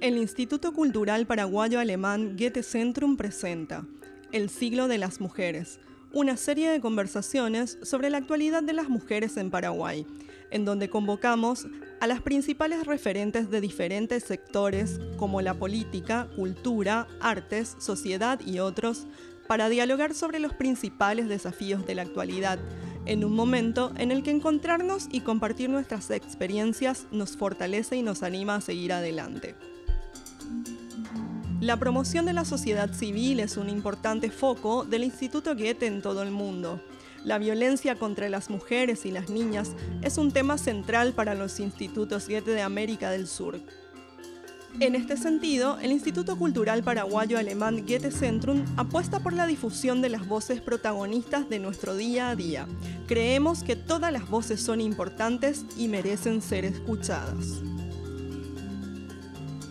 El Instituto Cultural Paraguayo Alemán Goethe Centrum presenta El siglo de las mujeres, una serie de conversaciones sobre la actualidad de las mujeres en Paraguay, en donde convocamos a las principales referentes de diferentes sectores como la política, cultura, artes, sociedad y otros, para dialogar sobre los principales desafíos de la actualidad, en un momento en el que encontrarnos y compartir nuestras experiencias nos fortalece y nos anima a seguir adelante. La promoción de la sociedad civil es un importante foco del Instituto Goethe en todo el mundo. La violencia contra las mujeres y las niñas es un tema central para los institutos Goethe de América del Sur. En este sentido, el Instituto Cultural Paraguayo Alemán Goethe Centrum apuesta por la difusión de las voces protagonistas de nuestro día a día. Creemos que todas las voces son importantes y merecen ser escuchadas.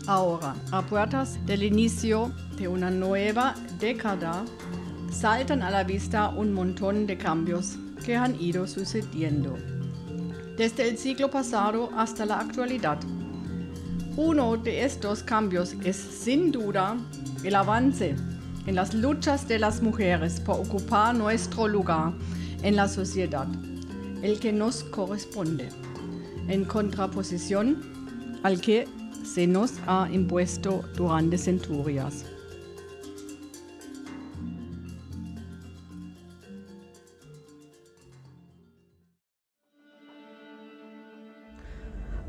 Ahora, a puertas del inicio de una nueva década, saltan a la vista un montón de cambios que han ido sucediendo, desde el siglo pasado hasta la actualidad. Uno de estos cambios es sin duda el avance en las luchas de las mujeres por ocupar nuestro lugar en la sociedad, el que nos corresponde, en contraposición al que se nos ha impuesto durante centurias.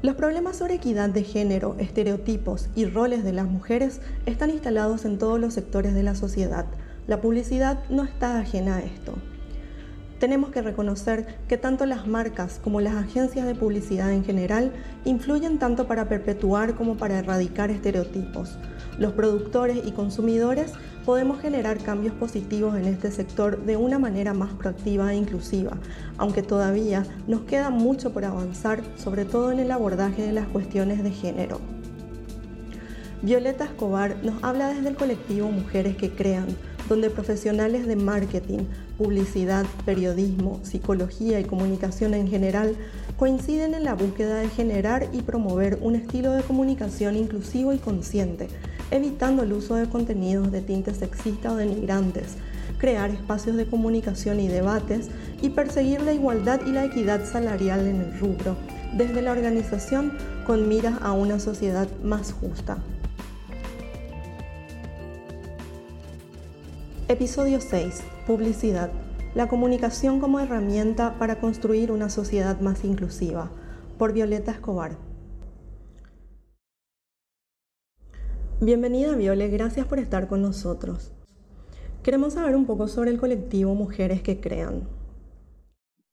Los problemas sobre equidad de género, estereotipos y roles de las mujeres están instalados en todos los sectores de la sociedad. La publicidad no está ajena a esto. Tenemos que reconocer que tanto las marcas como las agencias de publicidad en general influyen tanto para perpetuar como para erradicar estereotipos. Los productores y consumidores podemos generar cambios positivos en este sector de una manera más proactiva e inclusiva, aunque todavía nos queda mucho por avanzar, sobre todo en el abordaje de las cuestiones de género. Violeta Escobar nos habla desde el colectivo Mujeres que Crean, donde profesionales de marketing, publicidad, periodismo, psicología y comunicación en general coinciden en la búsqueda de generar y promover un estilo de comunicación inclusivo y consciente, evitando el uso de contenidos de tinte sexista o denigrantes, crear espacios de comunicación y debates y perseguir la igualdad y la equidad salarial en el rubro, desde la organización con miras a una sociedad más justa. Episodio 6. Publicidad. La comunicación como herramienta para construir una sociedad más inclusiva. Por Violeta Escobar. Bienvenida Viole, gracias por estar con nosotros. Queremos saber un poco sobre el colectivo Mujeres que Crean.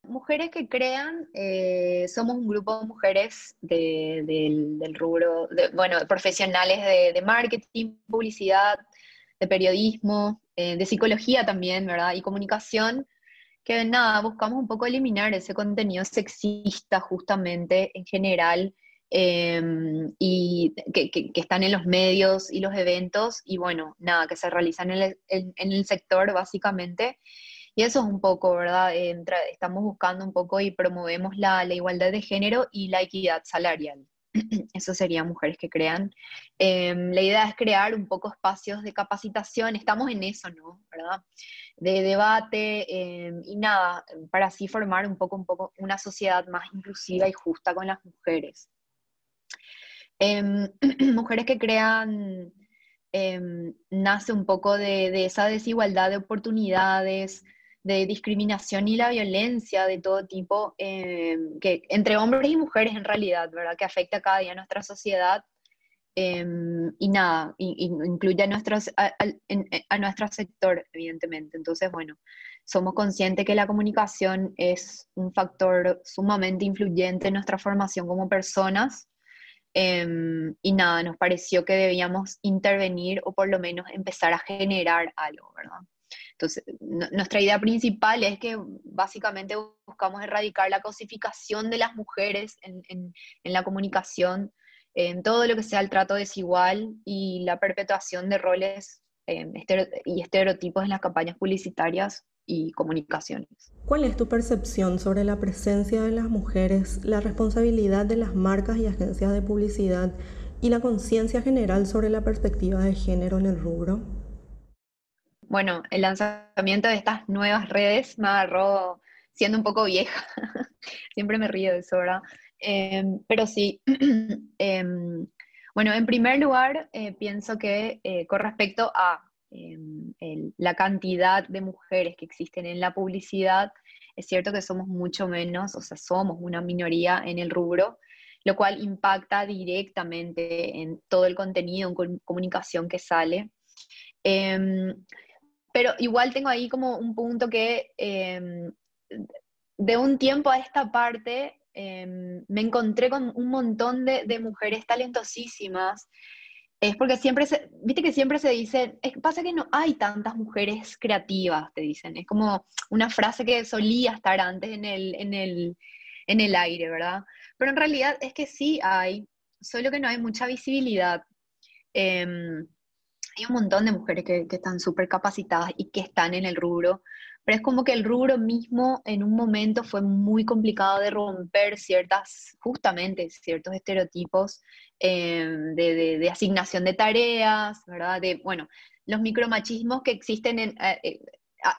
Mujeres que Crean, eh, somos un grupo de mujeres del, rubro, bueno, profesionales de marketing, publicidad, de periodismo, eh, de psicología también, ¿verdad? Y comunicación, que nada, buscamos un poco eliminar ese contenido sexista justamente en general em, y que, están en los medios y los eventos y bueno, nada, que se realizan en el, sector básicamente. Y eso es un poco, ¿verdad? estamos buscando un poco y promovemos la, la igualdad de género y la equidad salarial. Eso sería mujeres que crean. Em, la idea es crear un poco espacios de capacitación, estamos en eso, ¿no? ¿Verdad? De debate em, y nada, para así formar un poco, un poco una sociedad más inclusiva y justa con las mujeres. Em, mujeres que crean nace un poco de, de esa desigualdad de oportunidades, de discriminación y la violencia de todo tipo, eh, que entre hombres y mujeres en realidad, ¿verdad? Que afecta cada día a nuestra sociedad em, y nada, incluye a, nuestros, a, nuestro sector, evidentemente. Entonces, bueno, somos conscientes que la comunicación es un factor sumamente influyente en nuestra formación como personas. Y nada, nos pareció que debíamos intervenir o por lo menos empezar a generar algo, ¿verdad? Entonces, nuestra idea principal es que básicamente buscamos erradicar la cosificación de las mujeres en, la comunicación, en todo lo que sea el trato desigual y la perpetuación de roles em, y estereotipos en las campañas publicitarias y comunicaciones. ¿Cuál es tu percepción sobre la presencia de las mujeres, la responsabilidad de las marcas y agencias de publicidad y la conciencia general sobre la perspectiva de género en el rubro? Bueno, el lanzamiento de estas nuevas redes me agarró siendo un poco vieja. Siempre me río de eso, ¿verdad? Em, pero sí, em, bueno, en primer lugar, eh, pienso que eh, con respecto a em, la cantidad de mujeres que existen en la publicidad, es cierto que somos mucho menos, o sea, somos una minoría en el rubro, lo cual impacta directamente en todo el contenido, en comunicación que sale. Pero igual tengo ahí como un punto que de un tiempo a esta parte Em, me encontré con un montón de, mujeres talentosísimas. Es porque siempre se, viste que siempre se dice, es, pasa que no hay tantas mujeres creativas, te dicen. Es como una frase que solía estar antes en el, en el, en el aire, ¿verdad? Pero en realidad es que sí hay, solo que no hay mucha visibilidad. Em, hay un montón de mujeres que, están súper capacitadas y que están en el rubro, pero es como que el rubro mismo en un momento fue muy complicado de romper ciertas, justamente ciertos estereotipos eh, de, asignación de tareas, ¿verdad? De, bueno, los micromachismos que existen en, eh, eh,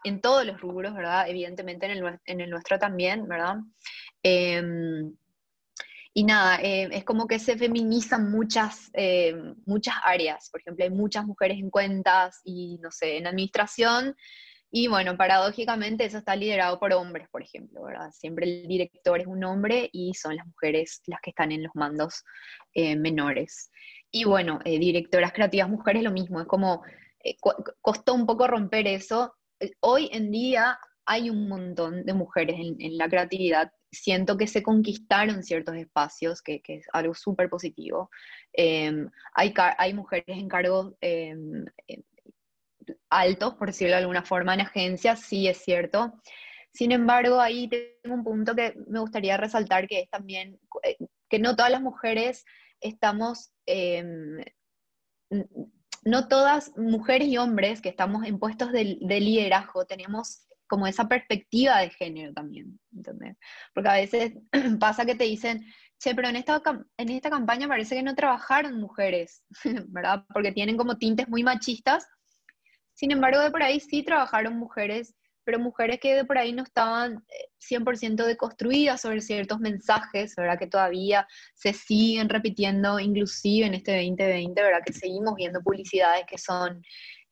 en todos los rubros, ¿verdad? Evidentemente en el, en el nuestro también, ¿verdad? Em, y nada, es como que se feminizan muchas, muchas áreas. Por ejemplo, hay muchas mujeres en cuentas y, no sé, en administración y bueno, paradójicamente eso está liderado por hombres, por ejemplo, ¿verdad? Siempre el director es un hombre y son las mujeres las que están en los mandos eh, menores. Y bueno, eh, directoras creativas mujeres lo mismo, es como, eh, costó un poco romper eso. Hoy en día hay un montón de mujeres en, la creatividad. Siento que se conquistaron ciertos espacios, que, que es algo súper positivo. Em, hay, hay mujeres en cargos em, altos, por decirlo de alguna forma, en agencias, sí es cierto. Sin embargo, ahí tengo un punto que me gustaría resaltar, que es también eh, que no todas las mujeres estamos, em, no todas mujeres y hombres que estamos en puestos de, liderazgo tenemos como esa perspectiva de género también, ¿entendés? Porque a veces pasa que te dicen, che, pero en esta, en esta campaña parece que no trabajaron mujeres, ¿verdad? Porque tienen como tintes muy machistas sin embargo, de por ahí sí trabajaron mujeres, pero mujeres que de por ahí no estaban 100% eh, deconstruidas sobre ciertos mensajes, ¿verdad? Que todavía se siguen repitiendo, inclusive en este 2020, ¿verdad? Que seguimos viendo publicidades que son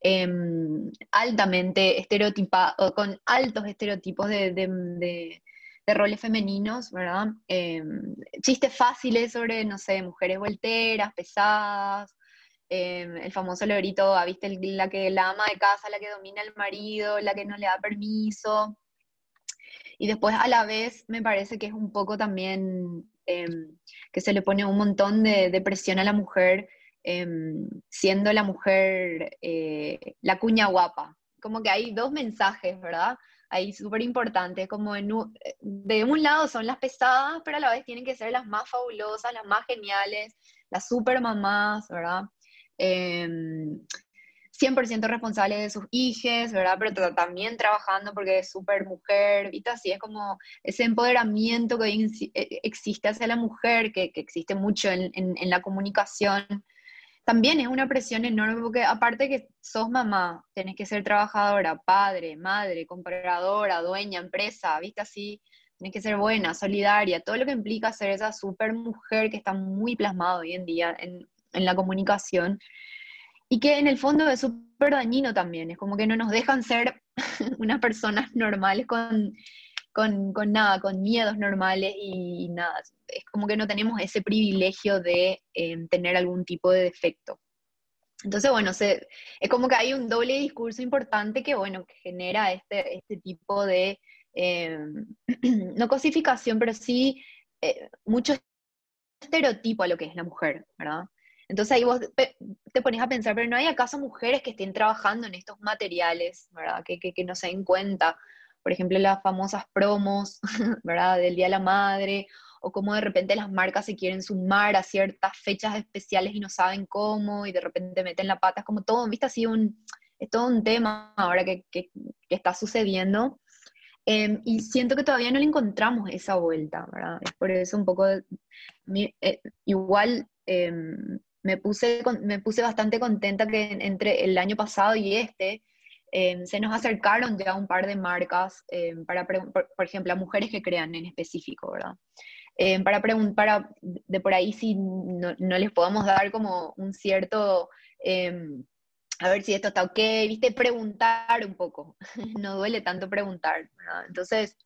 em, altamente estereotipadas, con altos estereotipos de, roles femeninos, ¿verdad? Em, chistes fáciles sobre, no sé, mujeres volteras, pesadas, Em, el famoso lorito, ah. La que la ama de casa, la que domina al marido, la que no le da permiso. Y después a la vez me parece que es un poco también que se le pone un montón de, presión a la mujer, em, siendo la mujer eh, la cuña guapa. Como que hay dos mensajes, ¿verdad? Ahí súper importantes, como en de un lado son las pesadas, pero a la vez tienen que ser las más fabulosas, las más geniales, las super mamás, ¿verdad? 100% em, responsable de sus hijos, ¿verdad? Pero también trabajando porque es súper mujer, ¿viste? Así es como ese empoderamiento que e, existe hacia la mujer, que, existe mucho en, la comunicación. También es una presión enorme porque aparte que sos mamá, tenés que ser trabajadora, padre, madre, compradora, dueña, empresa, ¿viste? Así, tenés que ser buena, solidaria, todo lo que implica ser esa super mujer que está muy plasmado hoy en día en, en la comunicación y que en el fondo es súper dañino también, es como que no nos dejan ser unas personas normales con, con, nada, con miedos normales y, nada, es como que no tenemos ese privilegio de em, tener algún tipo de defecto. Entonces, bueno, se, es como que hay un doble discurso importante que, bueno, que genera este, este tipo de, em, no cosificación, pero sí eh, mucho estereotipo a lo que es la mujer, ¿verdad? Entonces ahí vos te pones a pensar, pero ¿no hay acaso mujeres que estén trabajando en estos materiales, ¿verdad? Que, que, no se den cuenta? Por ejemplo, las famosas promos, ¿verdad? Del Día de la Madre, o cómo de repente las marcas se quieren sumar a ciertas fechas especiales y no saben cómo, y de repente meten la pata, es como todo, ¿viste? Así un, es todo un tema ahora que, que, está sucediendo. Em, y siento que todavía no le encontramos esa vuelta, ¿verdad? Es por eso un poco, eh, igual em, me puse, me puse bastante contenta que entre el año pasado y este em, se nos acercaron ya un par de marcas para, por, por, ejemplo, a mujeres que crean en específico, ¿verdad? Em, para preguntar de por ahí si no, no, les podemos dar como un cierto, a ver si esto está ok, viste, preguntar un poco, no duele tanto preguntar. Entonces,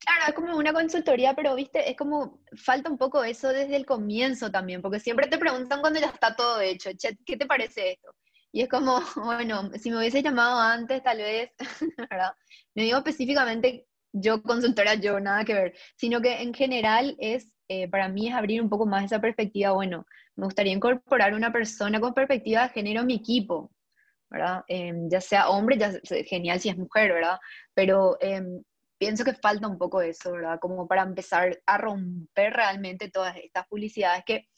Claro, es como una consultoría, pero viste, es como falta un poco eso desde el comienzo también, porque siempre te preguntan cuando ya está todo hecho, ¿qué te parece esto? Y es como, bueno, si me hubiese llamado antes, tal vez, ¿verdad? No digo específicamente yo consultora, yo, nada que ver, sino que en general es, eh, para mí es abrir un poco más esa perspectiva, bueno, me gustaría incorporar una persona con perspectiva de género en mi equipo, ¿verdad? Em, ya sea hombre, ya genial si es mujer, ¿verdad? Pero em, pienso que falta un poco eso, ¿verdad? Como para empezar a romper realmente todas estas publicidades que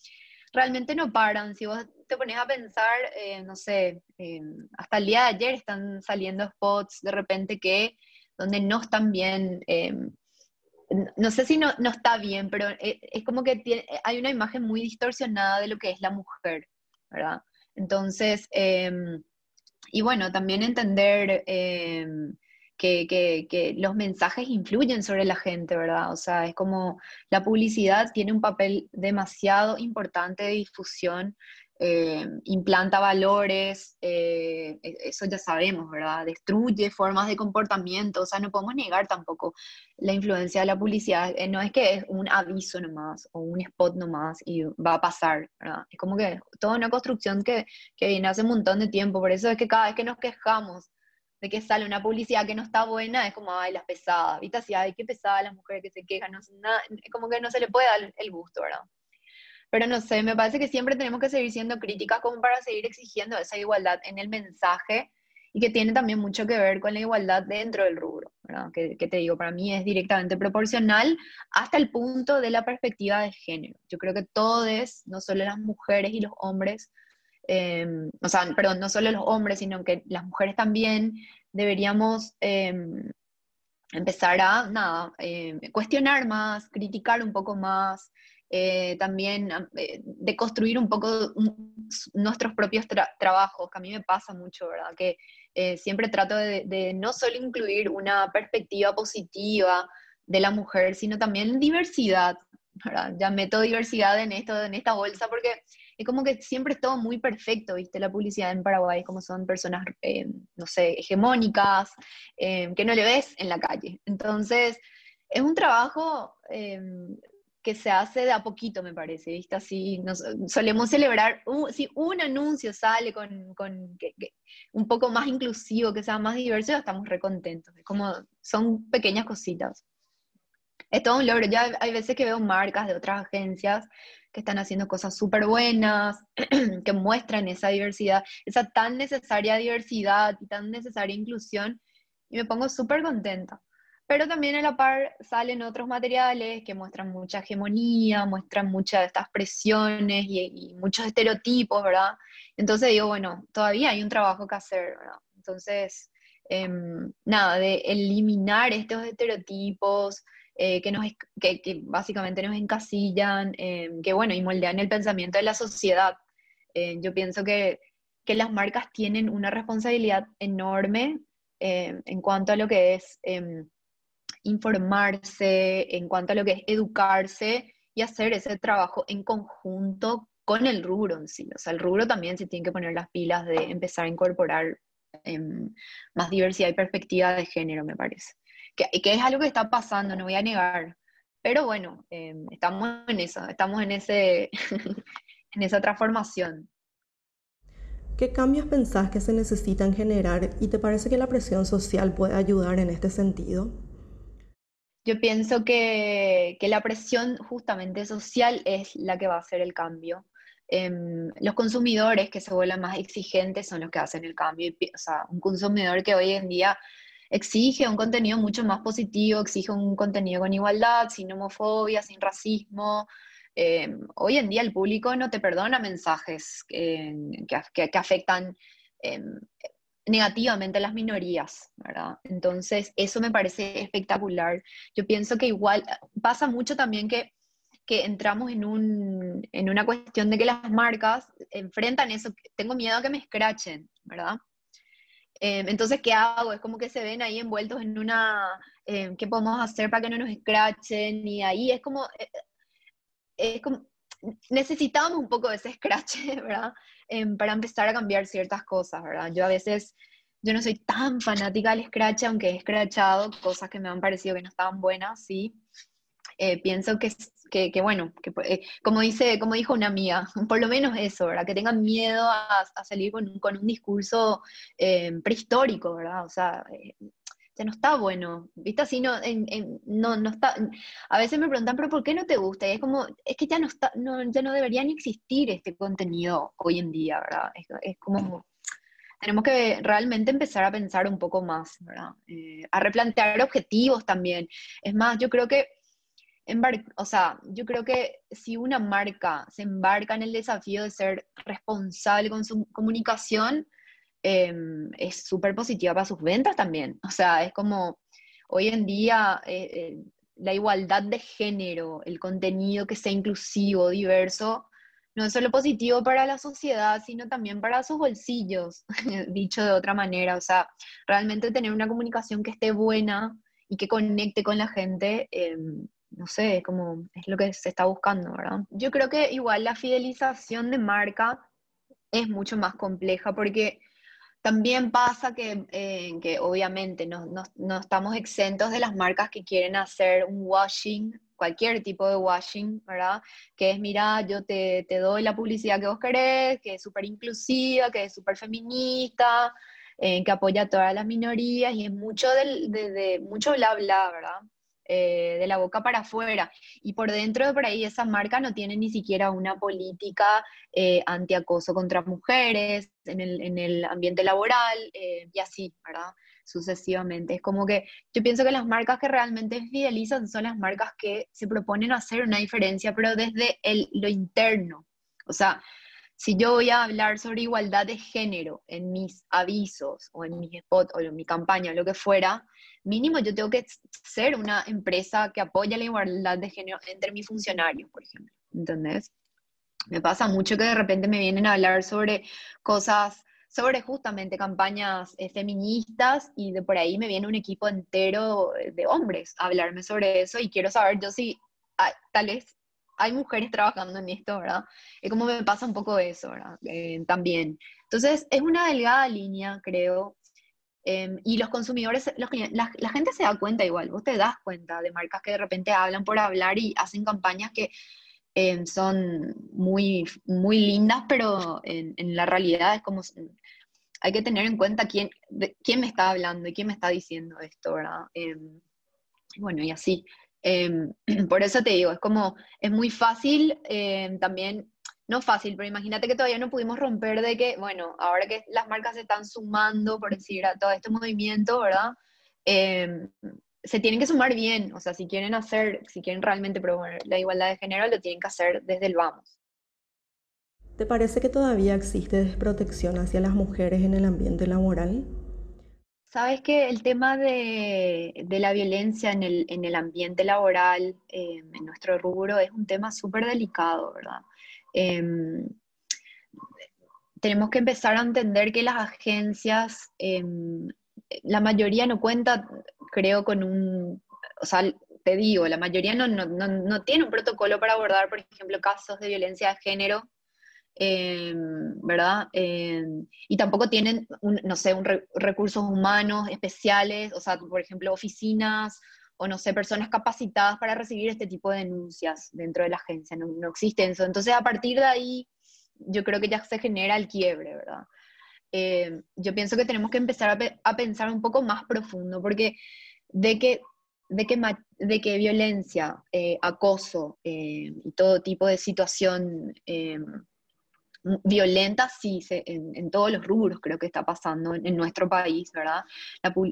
realmente no paran. Si vos te pones a pensar, eh, no sé, hasta el día de ayer están saliendo spots de repente que donde no están bien, em, no sé si no, no, está bien, pero e, es, como que hay una imagen muy distorsionada de lo que es la mujer, ¿verdad? Entonces, em, y bueno, también entender em, que, los mensajes influyen sobre la gente, ¿verdad? O sea, es como la publicidad tiene un papel demasiado importante de difusión, eh, implanta valores, eh, e, eso ya sabemos, ¿verdad? Destruye formas de comportamiento, o sea, no podemos negar tampoco la influencia de la publicidad, eh, no es que es un aviso nomás o un spot nomás y va a pasar, ¿verdad? Es como que toda una construcción que, que viene hace un montón de tiempo, por eso es que cada vez que nos quejamos, de que sale una publicidad que no está buena, es como, ay, las pesadas, ¿viste? Así, ay, qué pesada las mujeres que se quejan, no, como que no se le puede dar el gusto, ¿verdad? Pero no sé, me parece que siempre tenemos que seguir siendo críticas como para seguir exigiendo esa igualdad en el mensaje y que tiene también mucho que ver con la igualdad dentro del rubro, ¿verdad? Que, te digo, para mí es directamente proporcional hasta el punto de la perspectiva de género. Yo creo que todos, no solo las mujeres y los hombres, Em, o sea, perdón, no solo los hombres, sino que las mujeres también deberíamos em, empezar a, nada, em, cuestionar más, criticar un poco más, eh, también eh, de construir un poco nuestros propios trabajos, que a mí me pasa mucho, ¿verdad? Que eh, siempre trato de, de, no solo incluir una perspectiva positiva de la mujer, sino también diversidad, ¿verdad? Ya meto diversidad en esto, en esta bolsa, porque es como que siempre es todo muy perfecto, ¿viste? La publicidad en Paraguay, como son personas, eh, no sé, hegemónicas, eh, que no le ves en la calle. Entonces, es un trabajo eh, que se hace de a poquito, me parece, ¿viste? Así, nos, solemos celebrar, si un anuncio sale con, con un poco más inclusivo, que sea más diverso, estamos recontentos. Como, son pequeñas cositas. Es todo un logro. Ya hay veces que veo marcas de otras agencias que están haciendo cosas súper buenas, que muestran esa diversidad, esa tan necesaria diversidad y tan necesaria inclusión, y me pongo súper contenta. Pero también a la par salen otros materiales que muestran mucha hegemonía, muestran muchas de estas presiones y, muchos estereotipos, ¿verdad? Entonces digo, bueno, todavía hay un trabajo que hacer, ¿verdad? Entonces, em, nada, de eliminar estos estereotipos, eh, que, nos, que, básicamente nos encasillan, eh, que bueno, y moldean el pensamiento de la sociedad. Eh, yo pienso que, que, las marcas tienen una responsabilidad enorme en cuanto a lo que es em, informarse, en cuanto a lo que es educarse y hacer ese trabajo en conjunto con el rubro en sí. O sea, el rubro también se tiene que poner las pilas de empezar a incorporar em, más diversidad y perspectiva de género, me parece que, es algo que está pasando, no voy a negar. Pero bueno, em, estamos en eso, estamos en, ese, en esa transformación. ¿Qué cambios pensás que se necesitan generar y te parece que la presión social puede ayudar en este sentido? Yo pienso que, la presión justamente social es la que va a hacer el cambio. Em, los consumidores que se vuelven más exigentes son los que hacen el cambio. O sea, un consumidor que hoy en día exige un contenido mucho más positivo, exige un contenido con igualdad, sin homofobia, sin racismo. Eh, hoy en día el público no te perdona mensajes que, que, afectan eh, negativamente a las minorías, ¿verdad? Entonces, eso me parece espectacular. Yo pienso que igual pasa mucho también que que entramos en, un, en una cuestión de que las marcas enfrentan eso, tengo miedo a que me escrachen, ¿verdad? Em, entonces, ¿qué hago? Es como que se ven ahí envueltos en una, em, ¿qué podemos hacer para que no nos escrachen? Y ahí es como, eh, es como necesitamos un poco de ese scratch, ¿verdad? Em, para empezar a cambiar ciertas cosas, ¿verdad? Yo a veces, yo no soy tan fanática del scratch, aunque he scratchado cosas que me han parecido que no estaban buenas, sí. Eh, pienso que, que, bueno, que, eh, como, dice, como dijo una amiga, por lo menos eso, ¿verdad? Que tengan miedo a, salir con, con, un discurso em, prehistórico, ¿verdad? O sea, eh, ya no está bueno, ¿viste? Así no, no, no está, a veces me preguntan, pero ¿por qué no te gusta? Y es como, es que ya no está, no, ya no debería ni existir este contenido hoy en día, ¿verdad? Es, como, tenemos que realmente empezar a pensar un poco más, ¿verdad? Eh, a replantear objetivos también. Es más, yo creo que, o sea, yo creo que si una marca se embarca en el desafío de ser responsable con su comunicación, Em, es súper positiva para sus ventas también. O sea, es como hoy en día eh, eh, la igualdad de género, el contenido que sea inclusivo, diverso, no es solo positivo para la sociedad, sino también para sus bolsillos, dicho de otra manera. O sea, realmente tener una comunicación que esté buena y que conecte con la gente, em, no sé, como es lo que se está buscando, ¿verdad? Yo creo que igual la fidelización de marca es mucho más compleja porque también pasa que, eh, que obviamente no, no, no, estamos exentos de las marcas que quieren hacer un washing, cualquier tipo de washing, ¿verdad? Que es, mira, yo te, te doy la publicidad que vos querés, que es súper inclusiva, que es súper feminista, eh, que apoya a todas las minorías y es mucho, del, de, de, mucho bla bla, ¿verdad? Eh, de la boca para afuera. Y por dentro de por ahí esa marca no tiene ni siquiera una política eh, antiacoso contra mujeres en el, en el ambiente laboral eh, y así, ¿verdad? Sucesivamente. Es como que yo pienso que las marcas que realmente fidelizan son las marcas que se proponen hacer una diferencia, pero desde el, lo interno. O sea, si yo voy a hablar sobre igualdad de género en mis avisos o en mis spots o en mi campaña, lo que fuera, mínimo yo tengo que ser una empresa que apoya la igualdad de género entre mis funcionarios, por ejemplo. ¿Entendés? Me pasa mucho que de repente me vienen a hablar sobre cosas, sobre justamente campañas eh, feministas y de por ahí me viene un equipo entero de hombres a hablarme sobre eso y quiero saber yo si ah, tal vez hay mujeres trabajando en esto, ¿verdad? Es como me pasa un poco eso, ¿verdad? Eh, también. Entonces, es una delgada línea, creo. Em, y los consumidores, la, gente se da cuenta igual, vos te das cuenta de marcas que de repente hablan por hablar y hacen campañas que em, son muy, muy lindas, pero en, la realidad es como, hay que tener en cuenta quién, quién me está hablando y quién me está diciendo esto, ¿verdad? Em, bueno, y así. Em, por eso te digo, es como, es muy fácil em, también, no fácil, pero imagínate que todavía no pudimos romper de que, bueno, ahora que las marcas se están sumando, por decir, a todo este movimiento, ¿verdad? Em, se tienen que sumar bien, o sea, si quieren hacer, si quieren realmente promover la igualdad de género, lo tienen que hacer desde el vamos. ¿Te parece que todavía existe desprotección hacia las mujeres en el ambiente laboral? Sabes que el tema de, la violencia en el, ambiente laboral, em, en nuestro rubro, es un tema súper delicado, ¿verdad? Em, tenemos que empezar a entender que las agencias, em, la mayoría no cuenta, creo, con un, o sea, te digo, la mayoría no, no tiene un protocolo para abordar, por ejemplo, casos de violencia de género Em, ¿verdad? Em, y tampoco tienen, no sé, un recursos humanos especiales, o sea, por ejemplo, oficinas o, no sé, personas capacitadas para recibir este tipo de denuncias dentro de la agencia, no, existe eso. Entonces, a partir de ahí, yo creo que ya se genera el quiebre, ¿verdad? Em, yo pienso que tenemos que empezar a, pensar un poco más profundo, porque de que de que, de que violencia, eh, acoso y todo tipo de situación violenta, sí, en, todos los rubros creo que está pasando en, nuestro país, ¿verdad?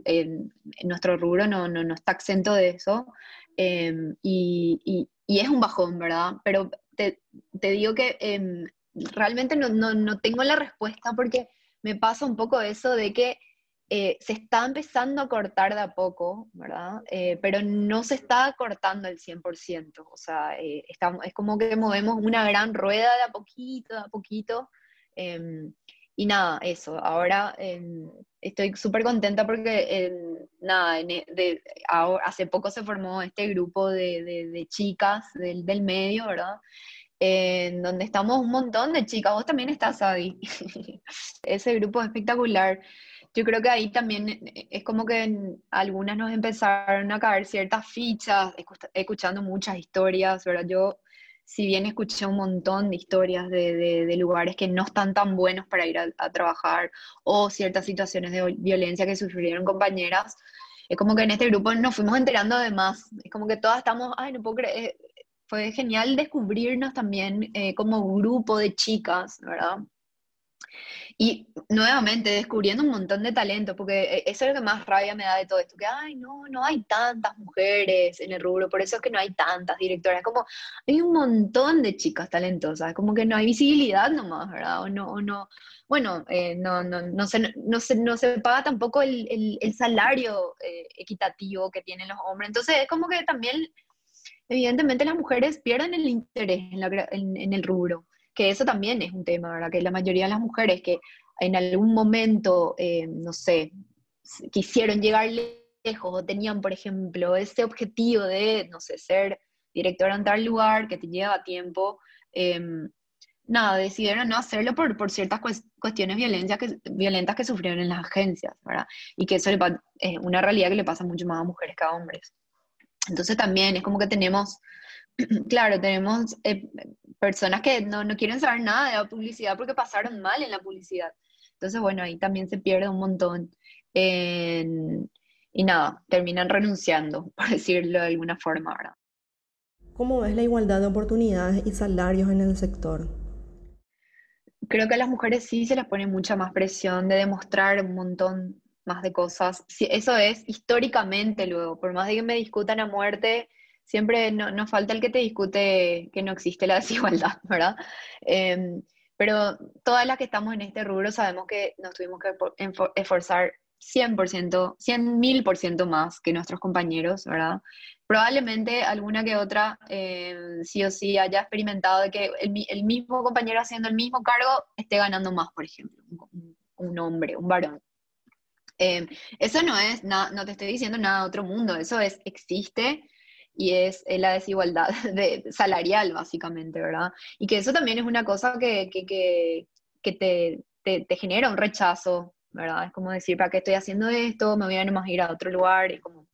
en, nuestro rubro no, no, no, está exento de eso em, y, y, es un bajón, ¿verdad? Pero te, te digo que em, realmente no, no, no, tengo la respuesta porque me pasa un poco eso de que eh, se está empezando a cortar de a poco, ¿verdad? Eh, pero no se está cortando el 100%, o sea, eh, es como que movemos una gran rueda de a poquito, de a poquito. Em, y nada, eso, ahora em, estoy súper contenta porque, em, nada, e, hace poco se formó este grupo de, chicas del, del, medio, ¿verdad? En donde estamos un montón de chicas, vos también estás, Adi. Ese grupo es espectacular yo creo que ahí también eh, es como que algunas nos empezaron a caer ciertas fichas, escuchando muchas historias, ¿verdad? Yo, si bien escuché un montón de historias de, lugares que no están tan buenos para ir a, trabajar o ciertas situaciones de violencia que sufrieron compañeras, es como que en este grupo nos fuimos enterando de más. Es como que todas estamos, ay, no puedo creer. Eh, fue genial descubrirnos también eh, como grupo de chicas, ¿verdad? Y nuevamente descubriendo un montón de talento, porque eh, eso es lo que más rabia me da de todo esto, que, ay, no, no hay tantas mujeres en el rubro, por eso es que no hay tantas directoras, como hay un montón de chicas talentosas, como que no hay visibilidad nomás, ¿verdad? O no, o no bueno, eh, no, no, no, se, no, se, no se paga tampoco el, el, salario eh, equitativo que tienen los hombres, entonces es como que también, evidentemente las mujeres pierden el interés en, la, en el rubro que eso también es un tema. Que la mayoría de las mujeres que en algún momento, eh, no sé, quisieron llegar lejos o tenían, por ejemplo, ese objetivo de, no sé, ser directora en tal lugar que te lleva tiempo, em, nada, decidieron no hacerlo por, por ciertas cuestiones que, violentas que sufrieron en las agencias, ¿verdad? Y que eso es una realidad que le pasa mucho más a mujeres que a hombres. Entonces también es como que tenemos claro, tenemos eh, personas que no, quieren saber nada de la publicidad porque pasaron mal en la publicidad. Entonces, bueno, ahí también se pierde un montón. y nada, terminan renunciando, por decirlo de alguna forma, ¿verdad? ¿Cómo ves la igualdad de oportunidades y salarios en el sector? Creo que a las mujeres sí se les pone mucha más presión de demostrar un montón más de cosas. eso es históricamente luego, por más de que me discutan a muerte, siempre no, nos falta el que te discute que no existe la desigualdad, ¿verdad? Em, pero todas las que estamos en este rubro sabemos que nos tuvimos que esforzar 100%, 100 mil más que nuestros compañeros, ¿verdad? Probablemente alguna que otra em, sí o sí haya experimentado de que el, mismo compañero haciendo el mismo cargo esté ganando más, por ejemplo, un, hombre, un varón. Em, eso no es, no te estoy diciendo nada de otro mundo, eso es, existe, y es la desigualdad de, salarial, básicamente, ¿verdad? Y que eso también es una cosa que, te, te, genera un rechazo, ¿verdad? Es como decir, ¿para qué estoy haciendo esto? Me voy a ir a otro lugar. Es como,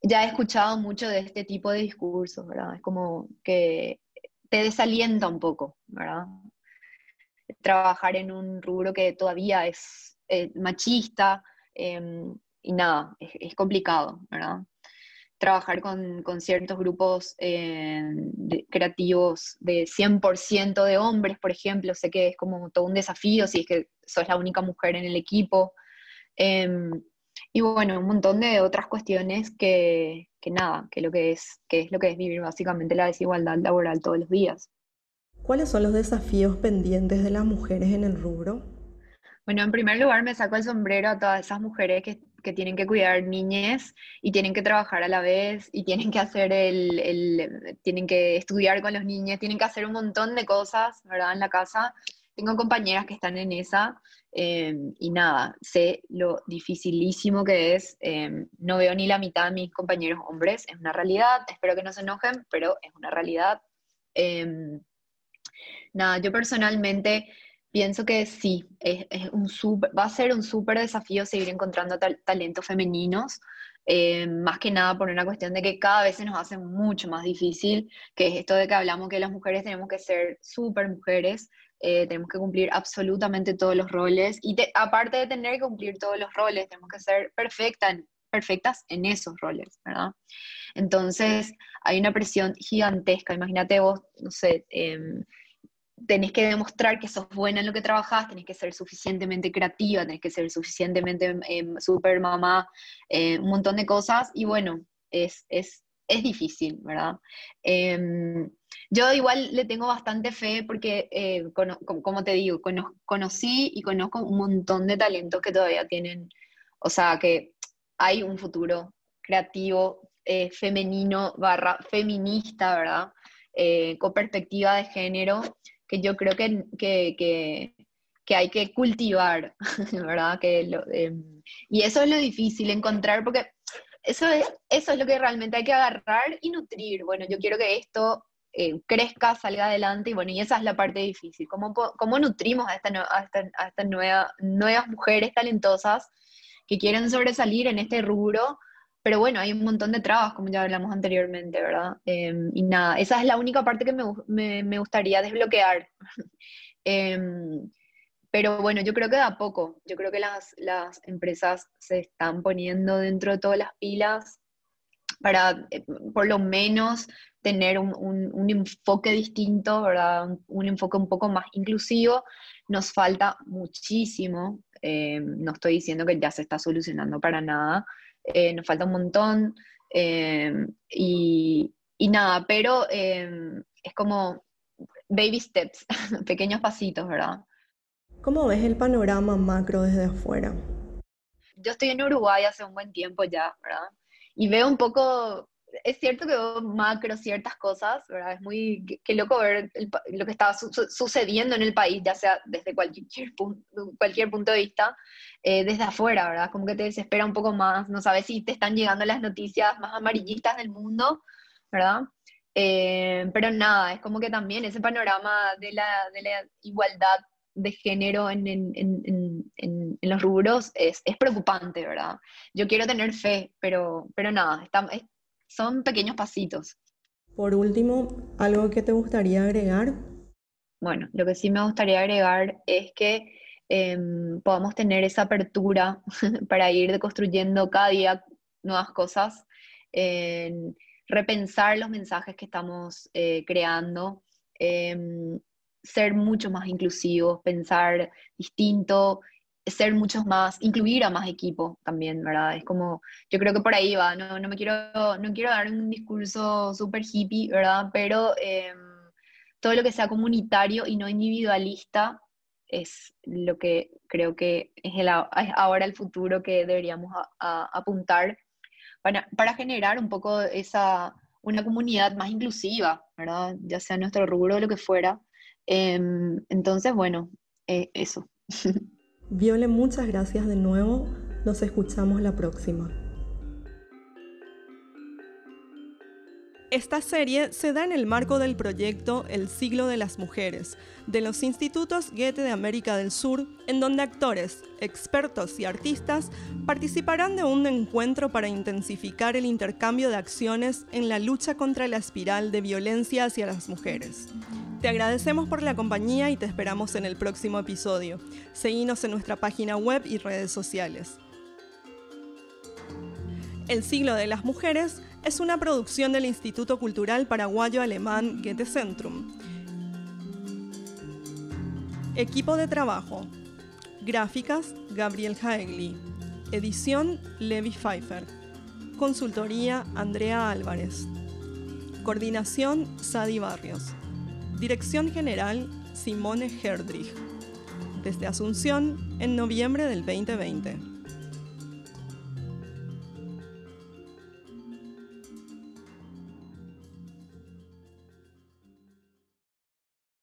ya he escuchado mucho de este tipo de discursos, ¿verdad? Es como que te desalienta un poco, ¿verdad? Trabajar en un rubro que todavía es eh, machista em, y nada, es complicado, ¿verdad? Trabajar con, ciertos grupos eh, creativos de 100% de hombres, por ejemplo, sé que es como todo un desafío si es que sos la única mujer en el equipo. Em, y bueno, un montón de otras cuestiones que, que, nada, que lo que es, que es lo que es vivir básicamente la desigualdad laboral todos los días. ¿Cuáles son los desafíos pendientes de las mujeres en el rubro? Bueno, en primer lugar me saco el sombrero a todas esas mujeres que que tienen que cuidar niñez y tienen que trabajar a la vez y tienen que hacer el, el, tienen que estudiar con los niños, tienen que hacer un montón de cosas, ¿verdad? En la casa. Tengo compañeras que están en esa em, y nada, sé lo dificilísimo que es. Em, no veo ni la mitad de mis compañeros hombres, es una realidad. Espero que no se enojen, pero es una realidad. Em, nada, yo personalmente Pienso que sí, es, un va a ser un súper desafío seguir encontrando talentos femeninos, eh, más que nada por una cuestión de que cada vez se nos hace mucho más difícil, que es esto de que hablamos que las mujeres tenemos que ser súper mujeres, eh, tenemos que cumplir absolutamente todos los roles y aparte de tener que cumplir todos los roles, tenemos que ser perfectas, perfectas en esos roles, ¿verdad? Entonces hay una presión gigantesca, imagínate vos, no sé, em, tenés que demostrar que sos buena en lo que trabajás, tenés que ser suficientemente creativa, tenés que ser suficientemente eh, super mamá, eh, un montón de cosas, y bueno, es, es, es difícil, ¿verdad? Em, yo igual le tengo bastante fe porque, eh, como te digo, conocí y conozco un montón de talentos que todavía tienen O sea que hay un futuro creativo, eh, femenino, barra feminista, ¿verdad? Eh, con perspectiva de género, que yo creo que, que, que, hay que cultivar, ¿verdad? Que em, y eso es lo difícil, encontrar, porque eso es, eso es lo que realmente hay que agarrar y nutrir. Bueno, yo quiero que esto eh, crezca, salga adelante, y bueno, y esa es la parte difícil. ¿Cómo, cómo nutrimos a estas a esta, nueva, nuevas mujeres talentosas que quieren sobresalir en este rubro? Pero bueno, hay un montón de trabas, como ya hablamos anteriormente, ¿verdad? Em, y nada, esa es la única parte que me, me, me gustaría desbloquear. Em, pero bueno, yo creo que da poco. Yo creo que las, las empresas se están poniendo dentro de todas las pilas para eh, por lo menos tener un, un, enfoque distinto, ¿verdad? Un, enfoque un poco más inclusivo. Nos falta muchísimo, eh, no estoy diciendo que ya se está solucionando para nada, eh, nos falta un montón y, y, nada, pero es como baby steps, pequeños pasitos, ¿verdad? ¿Cómo ves el panorama macro desde afuera? Yo estoy en Uruguay hace un buen tiempo ya, ¿verdad? Y veo un poco, es cierto que veo macro ciertas cosas, ¿verdad? Es muy, qué loco ver lo que está sucediendo en el país, ya sea desde cualquier, punto, cualquier punto de vista, eh, desde afuera, ¿verdad? Como que te desespera un poco más, no sabes si te están llegando las noticias más amarillistas del mundo, ¿verdad? Eh, pero nada, es como que también ese panorama de la, de la igualdad de género en, en, en, en los rubros es, es, preocupante, ¿verdad? Yo quiero tener fe, pero, pero nada, son pequeños pasitos. Por último, ¿algo que te gustaría agregar? Bueno, lo que sí me gustaría agregar es que em, podamos tener esa apertura para ir deconstruyendo cada día nuevas cosas, repensar los mensajes que estamos eh, creando, em, ser mucho más inclusivos, pensar distinto, ser muchos más, incluir a más equipos también, ¿verdad? Es como, yo creo que por ahí va, no, no me quiero, no quiero dar un discurso súper hippie, ¿verdad? Pero em, todo lo que sea comunitario y no individualista es lo que creo que es, el, ahora el futuro que deberíamos apuntar para, para generar un poco esa, una comunidad más inclusiva, ¿verdad? Ya sea nuestro rubro o lo que fuera, Em, entonces, bueno, eh, eso. Viole, muchas gracias de nuevo. Nos escuchamos la próxima. Esta serie se da en el marco del proyecto El siglo de las mujeres, de los institutos Goethe de América del Sur, en donde actores, expertos y artistas participarán de un encuentro para intensificar el intercambio de acciones en la lucha contra la espiral de violencia hacia las mujeres. Te agradecemos por la compañía y te esperamos en el próximo episodio. Seguinos en nuestra página web y redes sociales. El siglo de las mujeres es una producción del Instituto Cultural Paraguayo Alemán Goethe Centrum. Equipo de trabajo. Gráficas, Gabriel Jaegli. Edición, Levi Pfeiffer. Consultoría, Andrea Álvarez. Coordinación, Sadi Barrios. Dirección General, Simone Herdrich. Desde Asunción, en noviembre del 2020.